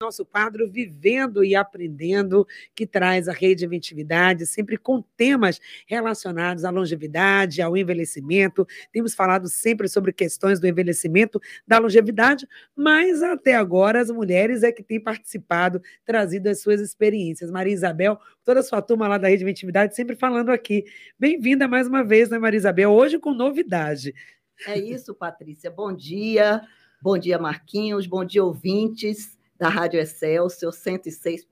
nosso quadro Vivendo e Aprendendo, que traz a rede Inventividade, sempre com temas relacionados à longevidade, ao envelhecimento. Temos falado sempre sobre questões do envelhecimento, da longevidade, mas até agora as mulheres é que têm participado, trazido as suas experiências. Maria Isabel, toda a sua turma lá da rede Inventividade, sempre falando aqui. Bem-vinda mais uma vez, né, Maria Isabel? Hoje com novidade. É isso, Patrícia. Bom dia. Bom dia, Marquinhos. Bom dia, ouvintes da Rádio Excelsior 106.1.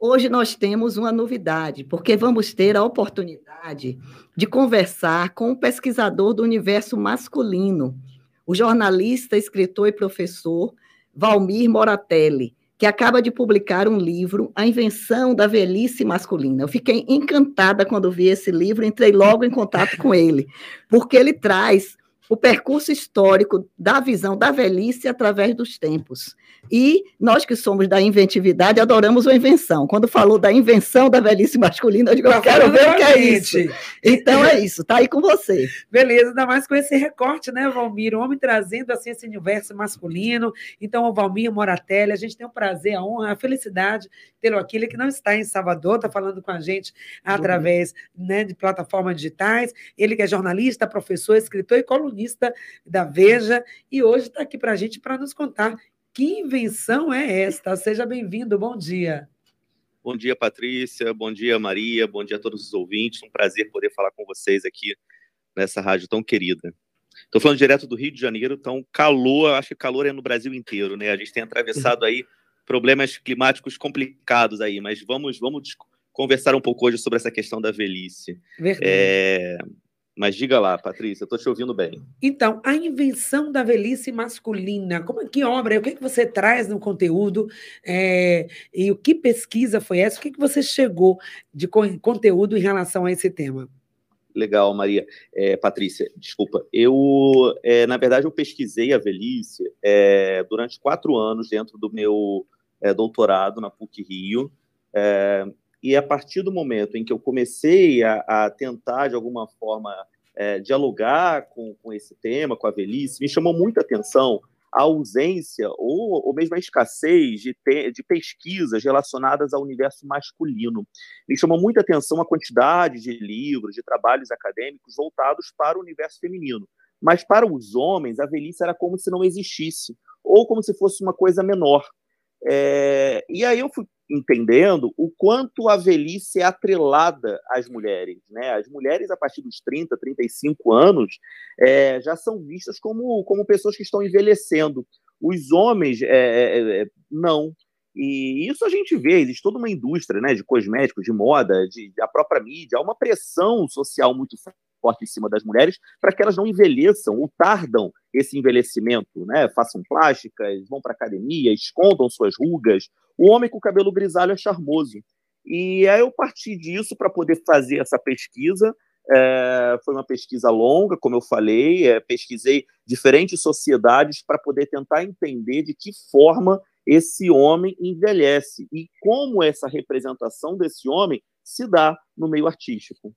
Hoje nós temos uma novidade, porque vamos ter a oportunidade de conversar com um pesquisador do universo masculino, o jornalista, escritor e professor Valmir Moratelli, que acaba de publicar um livro, A Invenção da Velhice Masculina. Eu fiquei encantada quando vi esse livro, entrei logo em contato com ele, porque ele traz o percurso histórico da visão da velhice através dos tempos. E nós que somos da inventividade adoramos a invenção. Quando falou da invenção da velhice masculina, eu digo, eu quero ver o que é isso. Então é isso, está aí com você. Beleza, ainda mais com esse recorte, né, Valmir? O homem trazendo assim esse universo masculino. Então, o Valmir Moratelli, a gente tem o prazer, a honra, a felicidade de tê-lo aqui. Ele que não está em Salvador, está falando com a gente através né, de plataformas digitais. Ele que é jornalista, professor, escritor e colunista colunista da Veja, e hoje está aqui para a gente para nos contar que invenção é esta. Seja bem-vindo, bom dia. Bom dia, Patrícia, bom dia, Maria, bom dia a todos os ouvintes. Um prazer poder falar com vocês aqui nessa rádio tão querida. Estou falando direto do Rio de Janeiro, então calor, acho que calor é no Brasil inteiro, né? A gente tem atravessado aí problemas climáticos complicados aí, mas vamos, vamos conversar um pouco hoje sobre essa questão da velhice. Verdade. É, mas diga lá, Patrícia, estou te ouvindo bem. Então, a invenção da velhice masculina, como é que obra? O que, é que você traz no conteúdo? É, e o que pesquisa foi essa? O que, é que você chegou de conteúdo em relação a esse tema? Legal, Maria. É, Patrícia, desculpa. Eu, é, na verdade, eu pesquisei a velhice é, durante quatro anos dentro do meu é, doutorado na PUC Rio. E a partir do momento em que eu comecei a, a tentar, de alguma forma, é, dialogar com, com esse tema, com a velhice, me chamou muita atenção a ausência ou, ou mesmo a escassez de, te, de pesquisas relacionadas ao universo masculino. Me chamou muita atenção a quantidade de livros, de trabalhos acadêmicos voltados para o universo feminino. Mas para os homens, a velhice era como se não existisse, ou como se fosse uma coisa menor. É, e aí eu fui entendendo o quanto a velhice é atrelada às mulheres. Né? As mulheres, a partir dos 30, 35 anos, é, já são vistas como, como pessoas que estão envelhecendo. Os homens, é, é, é não. E isso a gente vê, existe toda uma indústria né, de cosméticos, de moda, de, a própria mídia, há uma pressão social muito forte em cima das mulheres para que elas não envelheçam ou tardam esse envelhecimento, né? Façam plásticas, vão para academia, escondam suas rugas. O homem com o cabelo grisalho é charmoso. E aí eu parti disso para poder fazer essa pesquisa. É, foi uma pesquisa longa, como eu falei, é, pesquisei diferentes sociedades para poder tentar entender de que forma esse homem envelhece e como essa representação desse homem se dá no meio artístico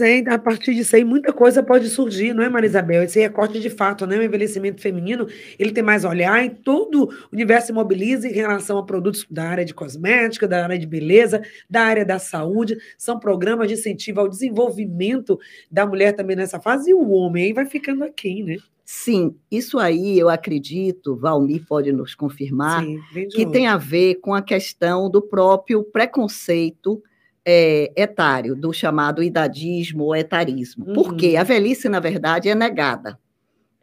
é, a partir disso aí, muita coisa pode surgir, não é, Marisabel? Esse recorte de fato, né? O envelhecimento feminino, ele tem mais olhar e todo o universo se mobiliza em relação a produtos da área de cosmética, da área de beleza, da área da saúde. São programas de incentivo ao desenvolvimento da mulher também nessa fase e o homem aí vai ficando aqui, né? Sim, isso aí eu acredito, Valmir pode nos confirmar, Sim, que tem a ver com a questão do próprio preconceito é, etário, do chamado idadismo ou etarismo. Uhum. Porque a velhice, na verdade, é negada.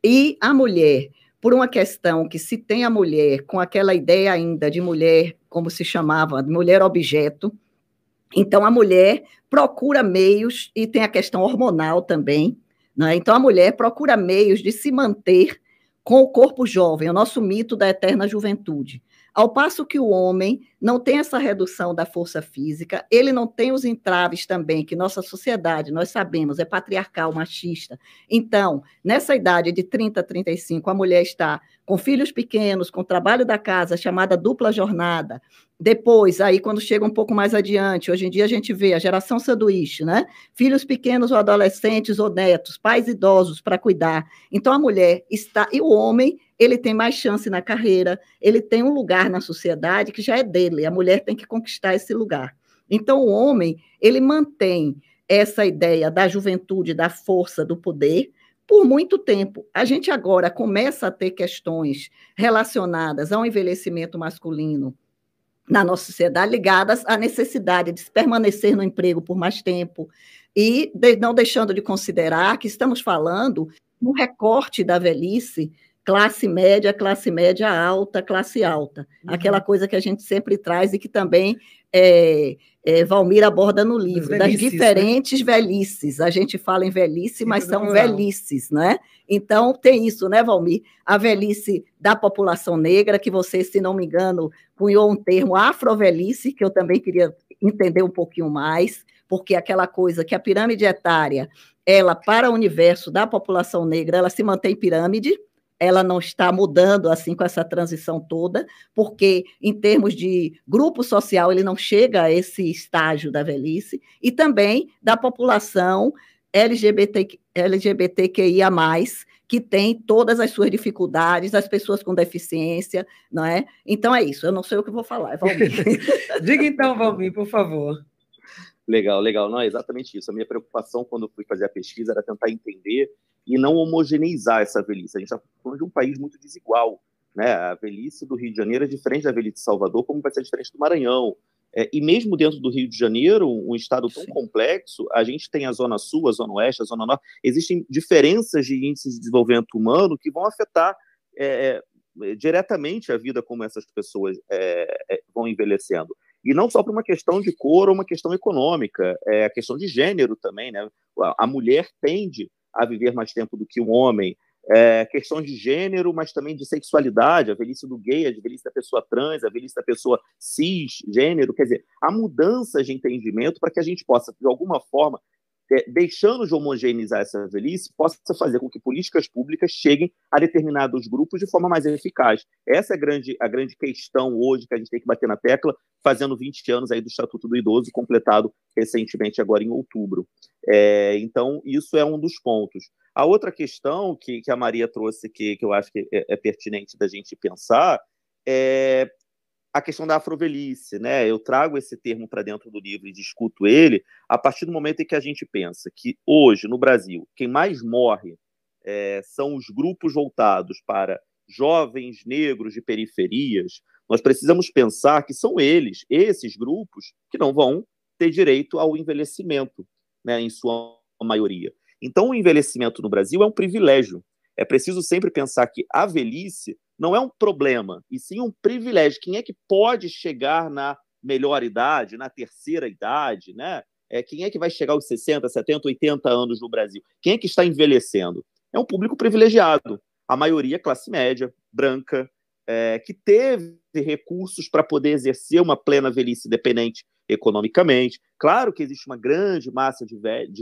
E a mulher, por uma questão que se tem a mulher com aquela ideia ainda de mulher, como se chamava, de mulher objeto, então a mulher procura meios, e tem a questão hormonal também, né? então a mulher procura meios de se manter com o corpo jovem, o nosso mito da eterna juventude. Ao passo que o homem não tem essa redução da força física, ele não tem os entraves também que nossa sociedade, nós sabemos, é patriarcal, machista. Então, nessa idade de 30 a 35, a mulher está com filhos pequenos, com trabalho da casa, chamada dupla jornada. Depois, aí quando chega um pouco mais adiante, hoje em dia a gente vê a geração sanduíche, né? Filhos pequenos ou adolescentes ou netos, pais idosos para cuidar. Então a mulher está e o homem ele tem mais chance na carreira, ele tem um lugar na sociedade que já é dele, a mulher tem que conquistar esse lugar. Então, o homem, ele mantém essa ideia da juventude, da força, do poder, por muito tempo. A gente agora começa a ter questões relacionadas ao envelhecimento masculino na nossa sociedade ligadas à necessidade de permanecer no emprego por mais tempo e de, não deixando de considerar que estamos falando no recorte da velhice classe média, classe média alta, classe alta. Uhum. Aquela coisa que a gente sempre traz e que também é, é, Valmir aborda no livro, das, velhices, das né? diferentes né? velhices. A gente fala em velhice, mas são rural. velhices, né? Então, tem isso, né, Valmir? A velhice da população negra, que você, se não me engano, cunhou um termo afrovelhice, que eu também queria entender um pouquinho mais, porque aquela coisa que a pirâmide etária, ela, para o universo da população negra, ela se mantém pirâmide, ela não está mudando assim com essa transição toda, porque em termos de grupo social ele não chega a esse estágio da velhice e também da população LGBT, LGBTQIA+, que tem todas as suas dificuldades, as pessoas com deficiência, não é? Então é isso, eu não sei o que vou falar, Valmir. Diga então, Valmir, por favor. Legal, legal. Não, é exatamente isso. A minha preocupação quando fui fazer a pesquisa era tentar entender e não homogeneizar essa velhice. A gente está falando de um país muito desigual. Né? A velhice do Rio de Janeiro é diferente da velhice de Salvador, como vai ser diferente do Maranhão. É, e mesmo dentro do Rio de Janeiro, um estado tão Sim. complexo, a gente tem a Zona Sul, a Zona Oeste, a Zona Norte. Existem diferenças de índices de desenvolvimento humano que vão afetar é, é diretamente a vida como essas pessoas é, é, vão envelhecendo. E não só por uma questão de cor ou uma questão econômica, é a questão de gênero também. Né? A mulher tende a viver mais tempo do que o homem. É, questões de gênero, mas também de sexualidade, a velhice do gay, a velhice da pessoa trans, a velhice da pessoa cis, gênero, quer dizer, há mudanças de entendimento para que a gente possa, de alguma forma, é, deixando de homogeneizar essa velhice, possa fazer com que políticas públicas cheguem a determinados grupos de forma mais eficaz. Essa é a grande, a grande questão hoje que a gente tem que bater na tecla, fazendo 20 anos aí do Estatuto do Idoso, completado recentemente agora em outubro. É, então, isso é um dos pontos. A outra questão que, que a Maria trouxe, que, que eu acho que é, é pertinente da gente pensar, é a questão da afrovelhice, né? Eu trago esse termo para dentro do livro e discuto ele a partir do momento em que a gente pensa que hoje no Brasil quem mais morre é, são os grupos voltados para jovens negros de periferias. Nós precisamos pensar que são eles, esses grupos, que não vão ter direito ao envelhecimento, né? Em sua maioria. Então, o envelhecimento no Brasil é um privilégio. É preciso sempre pensar que a velhice não é um problema, e sim um privilégio. Quem é que pode chegar na melhor idade, na terceira idade, né? É, quem é que vai chegar aos 60, 70, 80 anos no Brasil? Quem é que está envelhecendo? É um público privilegiado. A maioria é classe média, branca, é, que teve recursos para poder exercer uma plena velhice independente economicamente. Claro que existe uma grande massa de,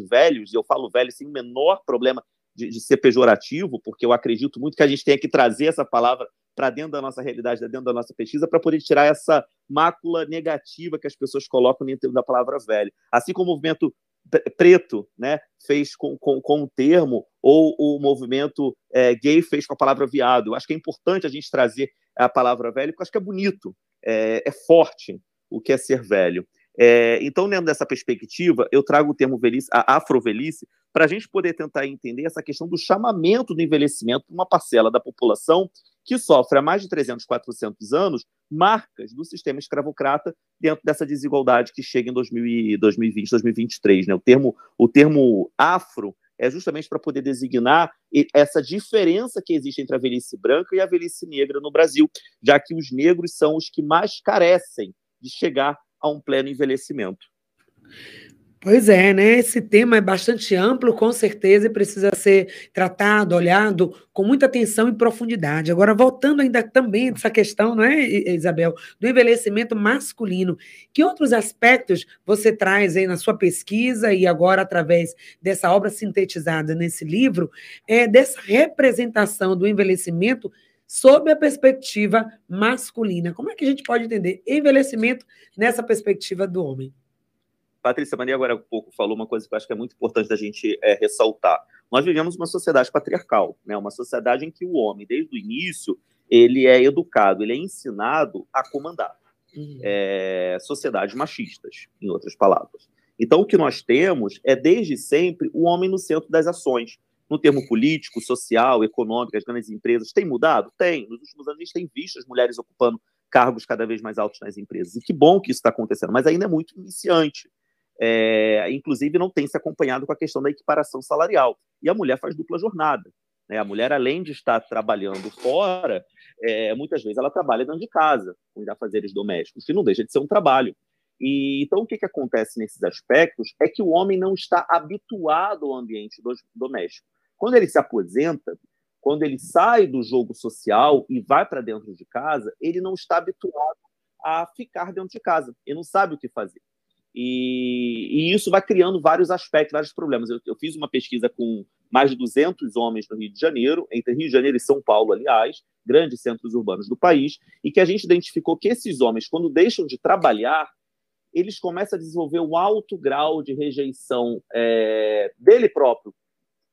velhos, e eu falo velhos sem o menor problema de, de, ser pejorativo, porque eu acredito muito que a gente tem que trazer essa palavra para dentro da nossa realidade, dentro da nossa pesquisa, para poder tirar essa mácula negativa que as pessoas colocam dentro da palavra velho. Assim como o movimento preto né, fez com, com, com o termo, ou o movimento é, gay fez com a palavra viado. Eu acho que é importante a gente trazer a palavra velho, porque eu acho que é bonito, é, é forte o que é ser velho. É, então, dentro dessa perspectiva, eu trago o termo velhice, a afrovelhice, para a gente poder tentar entender essa questão do chamamento do envelhecimento para uma parcela da população que sofre há mais de 300, 400 anos marcas do sistema escravocrata dentro dessa desigualdade que chega em 2020, 2023. Né? O, termo, o termo afro é justamente para poder designar essa diferença que existe entre a velhice branca e a velhice negra no Brasil, já que os negros são os que mais carecem de chegar a um pleno envelhecimento. Pois é, né? Esse tema é bastante amplo, com certeza, e precisa ser tratado, olhado com muita atenção e profundidade. Agora, voltando ainda também essa questão, não é, Isabel, do envelhecimento masculino, que outros aspectos você traz aí na sua pesquisa e agora através dessa obra sintetizada nesse livro, é dessa representação do envelhecimento sob a perspectiva masculina. Como é que a gente pode entender envelhecimento nessa perspectiva do homem? Patrícia Maria agora há pouco falou uma coisa que eu acho que é muito importante da gente é, ressaltar. Nós vivemos uma sociedade patriarcal, né? uma sociedade em que o homem, desde o início, ele é educado, ele é ensinado a comandar. Uhum. É, sociedades machistas, em outras palavras. Então, o que nós temos é, desde sempre, o homem no centro das ações. No termo político, social, econômico, as grandes empresas, tem mudado? Tem. Nos últimos anos, a gente tem visto as mulheres ocupando cargos cada vez mais altos nas empresas. E que bom que isso está acontecendo, mas ainda é muito iniciante. É, inclusive, não tem se acompanhado com a questão da equiparação salarial. E a mulher faz dupla jornada. Né? A mulher, além de estar trabalhando fora, é, muitas vezes ela trabalha dentro de casa, com os afazeres domésticos, que não deixa de ser um trabalho. E, então, o que, que acontece nesses aspectos é que o homem não está habituado ao ambiente do, doméstico. Quando ele se aposenta, quando ele sai do jogo social e vai para dentro de casa, ele não está habituado a ficar dentro de casa. Ele não sabe o que fazer. E, e isso vai criando vários aspectos, vários problemas. Eu, eu, fiz uma pesquisa com mais de 200 homens no Rio de Janeiro, entre Rio de Janeiro e São Paulo, aliás, grandes centros urbanos do país, e que a gente identificou que esses homens, quando deixam de trabalhar, eles começam a desenvolver um alto grau de rejeição é, dele próprio,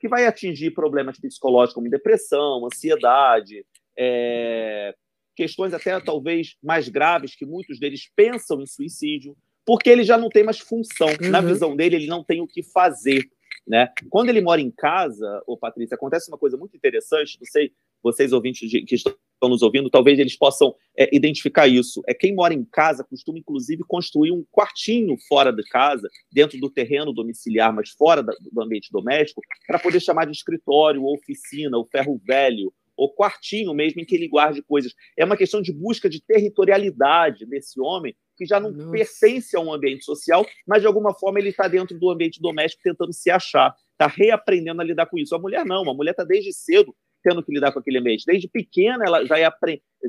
que vai atingir problemas psicológicos como depressão, ansiedade, é, questões até talvez mais graves, que muitos deles pensam em suicídio porque ele já não tem mais função. Uhum. Na visão dele, ele não tem o que fazer. Né? Quando ele mora em casa, ô Patrícia, acontece uma coisa muito interessante, não sei, vocês ouvintes de, que estão nos ouvindo, talvez eles possam é, identificar isso. É quem mora em casa costuma, inclusive, construir um quartinho fora de casa, dentro do terreno domiciliar, mas fora da, do ambiente doméstico, para poder chamar de escritório, ou oficina, ou ferro velho, ou quartinho mesmo em que ele guarde coisas. É uma questão de busca de territorialidade desse homem que já não Nossa. pertence a um ambiente social, mas de alguma forma ele está dentro do ambiente doméstico tentando se achar, está reaprendendo a lidar com isso. A mulher não, a mulher está desde cedo tendo que lidar com aquele ambiente. Desde pequena ela já, é,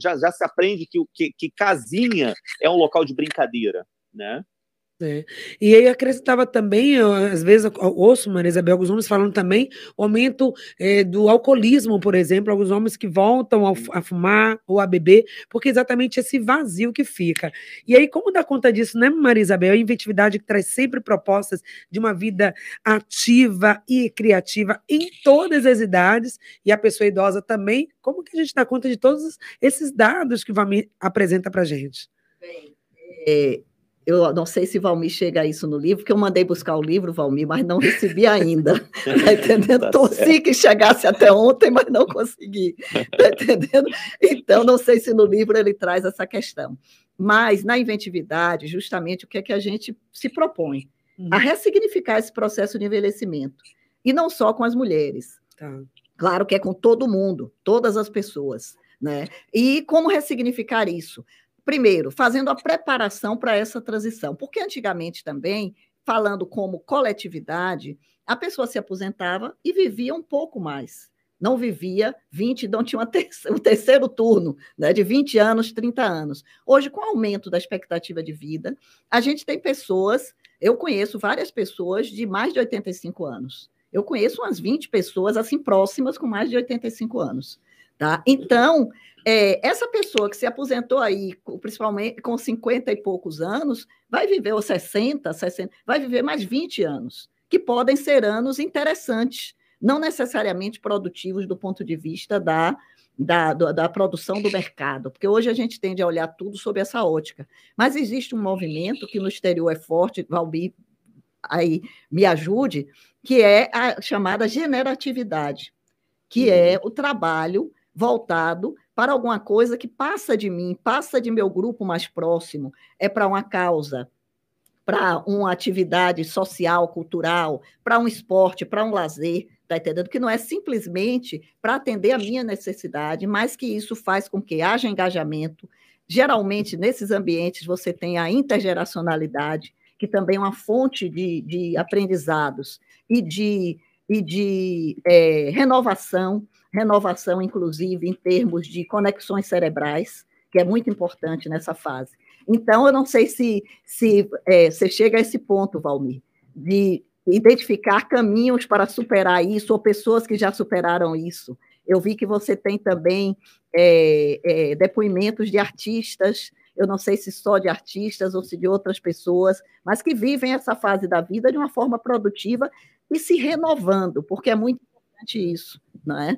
já, já se aprende que, que, que casinha é um local de brincadeira, né? É. E aí acrescentava também, às vezes, eu ouço, Maria Isabel, alguns homens falando também o aumento é, do alcoolismo, por exemplo, alguns homens que voltam a fumar ou a beber, porque exatamente esse vazio que fica. E aí, como dar conta disso, né, Maria Isabel? A inventividade que traz sempre propostas de uma vida ativa e criativa em todas as idades, e a pessoa idosa também. Como que a gente dá conta de todos esses dados que o Vami apresenta para gente? Bem, é eu não sei se Valmir chega a isso no livro, porque eu mandei buscar o livro, Valmir, mas não recebi ainda. Tá entendendo? Tá Torci que chegasse até ontem, mas não consegui. Tá entendendo? Então, não sei se no livro ele traz essa questão. Mas, na inventividade, justamente o que é que a gente se propõe? Uhum. A ressignificar esse processo de envelhecimento. E não só com as mulheres. Tá. Claro que é com todo mundo, todas as pessoas. Né? E como ressignificar isso? Primeiro, fazendo a preparação para essa transição, porque antigamente também, falando como coletividade, a pessoa se aposentava e vivia um pouco mais. Não vivia 20, não tinha ter um terceiro turno, né, de 20 anos, 30 anos. Hoje, com o aumento da expectativa de vida, a gente tem pessoas, eu conheço várias pessoas de mais de 85 anos. Eu conheço umas 20 pessoas assim próximas com mais de 85 anos. Tá? Então, é, essa pessoa que se aposentou aí, principalmente com 50 e poucos anos, vai viver, ou 60, 60, vai viver mais 20 anos, que podem ser anos interessantes, não necessariamente produtivos do ponto de vista da, da, da, produção do mercado, porque hoje a gente tende a olhar tudo sob essa ótica. Mas existe um movimento que no exterior é forte, Valbi aí me ajude, que é a chamada generatividade, que é uhum. o trabalho voltado para alguma coisa que passa de mim, passa de meu grupo mais próximo, é para uma causa, para uma atividade social, cultural, para um esporte, para um lazer, tá entendendo? Que não é simplesmente para atender a minha necessidade, mas que isso faz com que haja engajamento. Geralmente, nesses ambientes, você tem a intergeracionalidade, que também é uma fonte de, de aprendizados e de, e de é, renovação renovação, inclusive, em termos de conexões cerebrais, que é muito importante nessa fase. Então, eu não sei se, se é, você chega a esse ponto, Valmir, de identificar caminhos para superar isso, ou pessoas que já superaram isso. Eu vi que você tem também é, é, depoimentos de artistas, eu não sei se só de artistas ou se de outras pessoas, mas que vivem essa fase da vida de uma forma produtiva e se renovando, porque é muito importante isso, não é?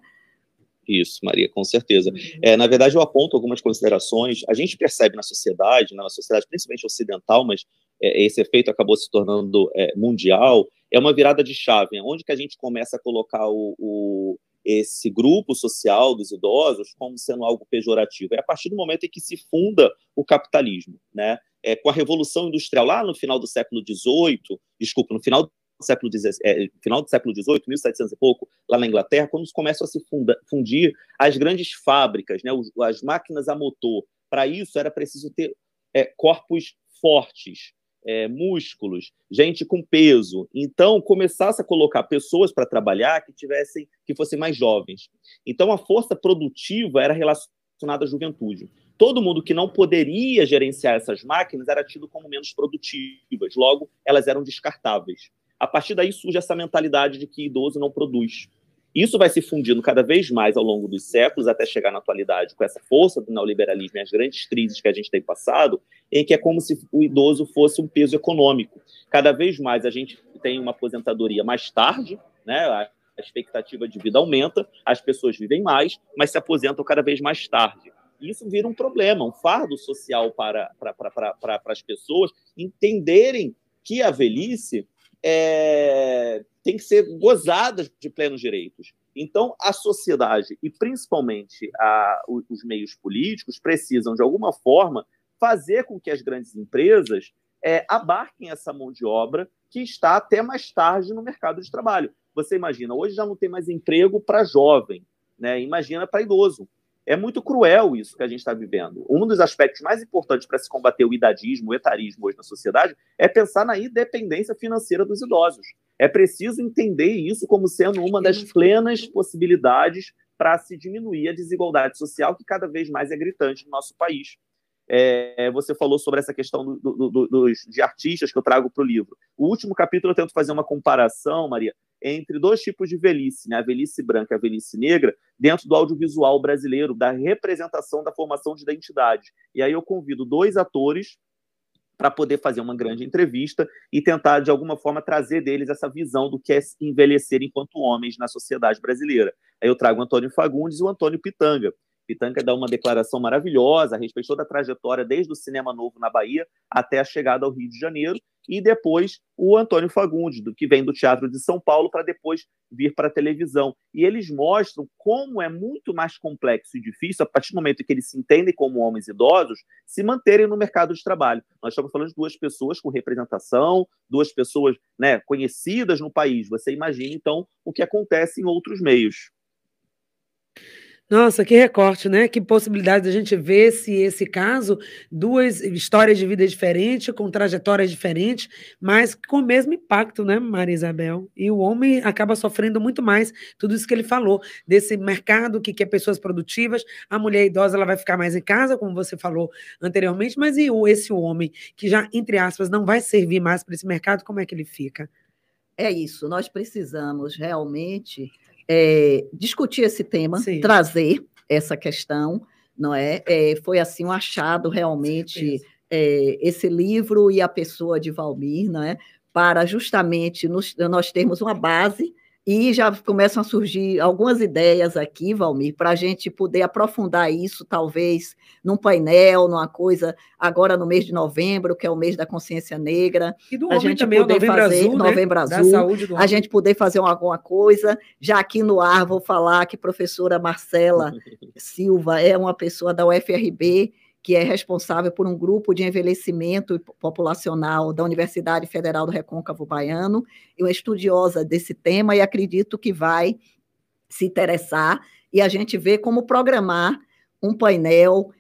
Isso, Maria, com certeza. É, na verdade, eu aponto algumas considerações. A gente percebe na sociedade, na sociedade principalmente ocidental, mas é, esse efeito acabou se tornando é, mundial, é uma virada de chave, onde que a gente começa a colocar o, o, esse grupo social dos idosos como sendo algo pejorativo. É a partir do momento em que se funda o capitalismo, né? É, com a Revolução Industrial lá no final do século XVIII, desculpa, no final século é, final do século XVIII, 1700 e pouco, lá na Inglaterra, quando começam a se funda, fundir as grandes fábricas, né, as máquinas a motor. Para isso era preciso ter é, corpos fortes, é, músculos, gente com peso. Então começasse a colocar pessoas para trabalhar que tivessem, que fossem mais jovens. Então a força produtiva era relacionada à juventude. Todo mundo que não poderia gerenciar essas máquinas era tido como menos produtivas, logo elas eram descartáveis. A partir daí surge essa mentalidade de que idoso não produz. Isso vai se fundindo cada vez mais ao longo dos séculos, até chegar na atualidade, com essa força do neoliberalismo e as grandes crises que a gente tem passado, em que é como se o idoso fosse um peso econômico. Cada vez mais a gente tem uma aposentadoria mais tarde, né? a expectativa de vida aumenta, as pessoas vivem mais, mas se aposentam cada vez mais tarde. Isso vira um problema, um fardo social para, para, para, para, para as pessoas entenderem que a velhice é, tem que ser gozadas de plenos direitos. Então, a sociedade e principalmente a, os meios políticos precisam, de alguma forma, fazer com que as grandes empresas é, abarquem essa mão de obra que está até mais tarde no mercado de trabalho. Você imagina, hoje já não tem mais emprego para jovem, né? imagina para idoso. É muito cruel isso que a gente está vivendo. Um dos aspectos mais importantes para se combater o idadismo, o etarismo hoje na sociedade, é pensar na independência financeira dos idosos. É preciso entender isso como sendo uma das plenas possibilidades para se diminuir a desigualdade social que cada vez mais é gritante no nosso país. É, você falou sobre essa questão do, do, do, dos, de artistas que eu trago para o livro. O último capítulo eu tento fazer uma comparação, Maria, entre dois tipos de velhice, né? a velhice branca e a velhice negra, dentro do audiovisual brasileiro, da representação da formação de identidade. E aí eu convido dois atores para poder fazer uma grande entrevista e tentar, de alguma forma, trazer deles essa visão do que é envelhecer enquanto homens na sociedade brasileira. Aí eu trago o Antônio Fagundes e o Antônio Pitanga. Pitanga dá uma declaração maravilhosa a respeito da trajetória desde o cinema novo na Bahia até a chegada ao Rio de Janeiro, e depois o Antônio Fagundes, que vem do Teatro de São Paulo para depois vir para a televisão. E eles mostram como é muito mais complexo e difícil, a partir do momento que eles se entendem como homens idosos, se manterem no mercado de trabalho. Nós estamos falando de duas pessoas com representação, duas pessoas né, conhecidas no país. Você imagina, então, o que acontece em outros meios. Nossa, que recorte, né? Que possibilidade da gente ver se esse caso, duas histórias de vida diferentes, com trajetórias diferentes, mas com o mesmo impacto, né, Maria Isabel? E o homem acaba sofrendo muito mais tudo isso que ele falou, desse mercado que quer pessoas produtivas, a mulher idosa ela vai ficar mais em casa, como você falou anteriormente, mas e esse homem que já, entre aspas, não vai servir mais para esse mercado, como é que ele fica? É isso, nós precisamos realmente é, discutir esse tema, Sim. trazer essa questão, não é? é? foi assim um achado realmente é, esse livro e a pessoa de Valmir, não é? Para justamente nos, nós termos uma base e já começam a surgir algumas ideias aqui, Valmir, para a gente poder aprofundar isso, talvez num painel, numa coisa, agora no mês de novembro, que é o mês da consciência negra. E do a gente também, poder novembro fazer azul, novembro né? azul, a gente poder fazer alguma coisa. Já aqui no ar, vou falar que professora Marcela Silva é uma pessoa da UFRB que é responsável por um grupo de envelhecimento populacional da Universidade Federal do Recôncavo Baiano, e uma estudiosa desse tema, e acredito que vai se interessar, e a gente vê como programar um painel,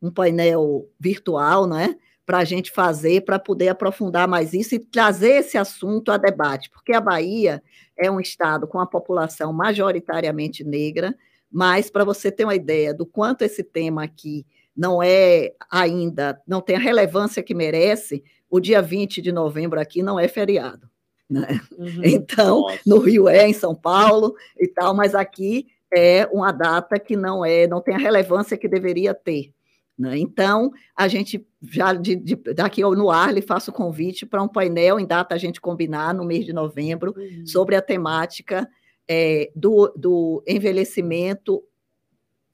um painel virtual, né? Para a gente fazer, para poder aprofundar mais isso e trazer esse assunto a debate, porque a Bahia é um estado com a população majoritariamente negra, mas para você ter uma ideia do quanto esse tema aqui não é ainda, não tem a relevância que merece, o dia 20 de novembro aqui não é feriado. Né? Uhum. Então, Nossa. no Rio é, em São Paulo e tal, mas aqui é uma data que não é, não tem a relevância que deveria ter. Né? Então, a gente já de, de, daqui no ar lhe faço o convite para um painel em data a gente combinar no mês de novembro uhum. sobre a temática é, do, do envelhecimento,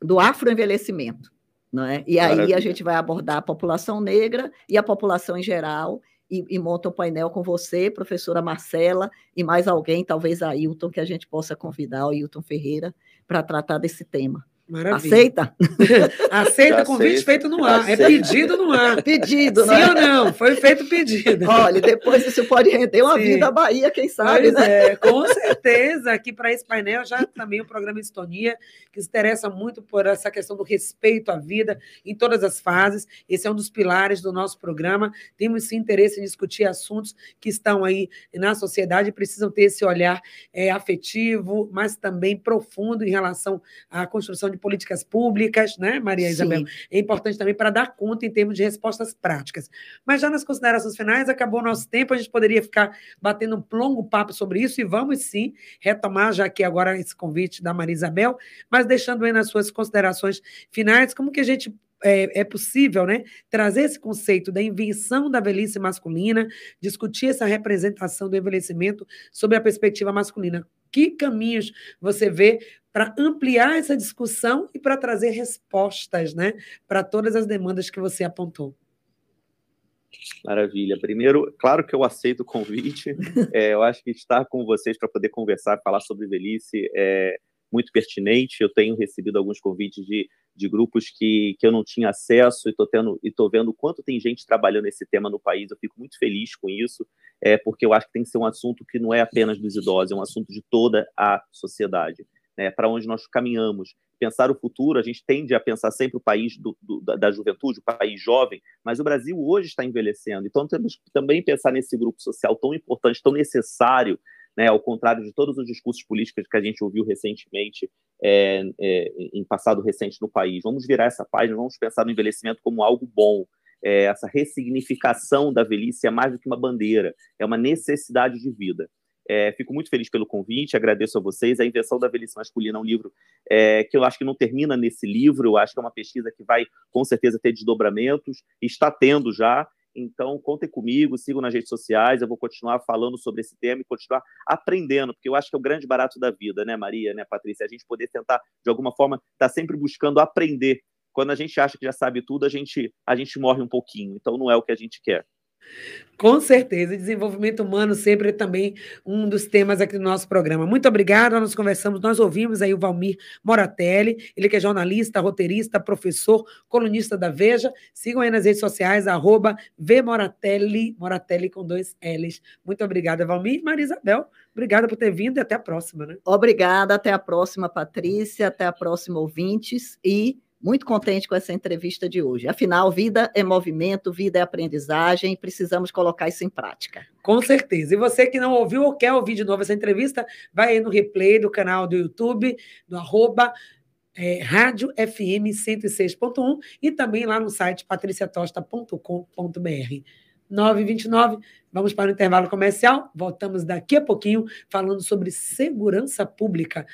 do afroenvelhecimento. É? E aí Maravilha. a gente vai abordar a população negra e a população em geral, e, e monta um painel com você, professora Marcela, e mais alguém, talvez a Ailton, que a gente possa convidar, o Ailton Ferreira, para tratar desse tema. Maravilha. Aceita? Aceita convite feito no ar. É Aceita. É pedido no ar. Pedido, Sim é? ou não? Foi feito pedido. Olha, depois isso pode render uma Sim. vida à Bahia, quem sabe, pois né? É, com certeza. Aqui para esse painel já também o programa Estonia, que se interessa muito por essa questão do respeito à vida em todas as fases. Esse é um dos pilares do nosso programa. Temos esse interesse em discutir assuntos que estão aí na sociedade e precisam ter esse olhar é, afetivo, mas também profundo em relação à construção de políticas públicas, né, Maria Isabel? Sim. É importante também para dar conta em termos de respostas práticas. Mas já nas considerações finais, acabou o nosso tempo, a gente poderia ficar batendo um longo papo sobre isso e vamos sim retomar, já que agora esse convite da Maria Isabel, mas deixando aí nas suas considerações finais, como que a gente é, é, possível né, trazer esse conceito da invenção da velhice masculina, discutir essa representação do envelhecimento sob a perspectiva masculina. Que caminhos você vê para ampliar essa discussão e para trazer respostas né, para todas as demandas que você apontou? Maravilha. Primeiro, claro que eu aceito o convite. É, eu acho que estar com vocês para poder conversar, falar sobre velhice é muito pertinente. Eu tenho recebido alguns convites de, de grupos que, que eu não tinha acesso e estou tendo e tô vendo quanto tem gente trabalhando esse tema no país. Eu fico muito feliz com isso, é, porque eu acho que tem que ser um assunto que não é apenas dos idosos, é um assunto de toda a sociedade né, para onde nós caminhamos. Pensar o futuro, a gente tende a pensar sempre o país do, do, da juventude, o país jovem, mas o Brasil hoje está envelhecendo. Então, temos que também pensar nesse grupo social tão importante, tão necessário, né, ao contrário de todos os discursos políticos que a gente ouviu recentemente, é, é, em passado recente no país. Vamos virar essa página, vamos pensar no envelhecimento como algo bom. É, essa ressignificação da velhice é mais do que uma bandeira, é uma necessidade de vida. É, fico muito feliz pelo convite, agradeço a vocês. A Invenção da Velhice Masculina é um livro é, que eu acho que não termina nesse livro, eu acho que é uma pesquisa que vai, com certeza, ter desdobramentos, está tendo já. Então, contem comigo, sigam nas redes sociais, eu vou continuar falando sobre esse tema e continuar aprendendo, porque eu acho que é o grande barato da vida, né, Maria, né, Patrícia? A gente poder tentar, de alguma forma, estar tá sempre buscando aprender. Quando a gente acha que já sabe tudo, a gente, a gente morre um pouquinho, então não é o que a gente quer. Com certeza, desenvolvimento humano sempre é também um dos temas aqui do nosso programa. Muito obrigada, nós conversamos, nós ouvimos aí o Valmir Moratelli, ele que é jornalista, roteirista, professor, colunista da Veja. Sigam aí nas redes sociais, arroba Vmoratelli, Moratelli com dois L's. Muito obrigada, Valmir. Maria Isabel, obrigada por ter vindo e até a próxima. Né? Obrigada, até a próxima, Patrícia, até a próxima, ouvintes, e muito contente com essa entrevista de hoje. Afinal, vida é movimento, vida é aprendizagem, precisamos colocar isso em prática. Com certeza. E você que não ouviu ou quer ouvir de novo essa entrevista, vai aí no replay do canal do YouTube, do arroba é, Rádio FM 106.1 e também lá no site patriciatosta.com.br. 9h29, vamos para o intervalo comercial. Voltamos daqui a pouquinho falando sobre segurança pública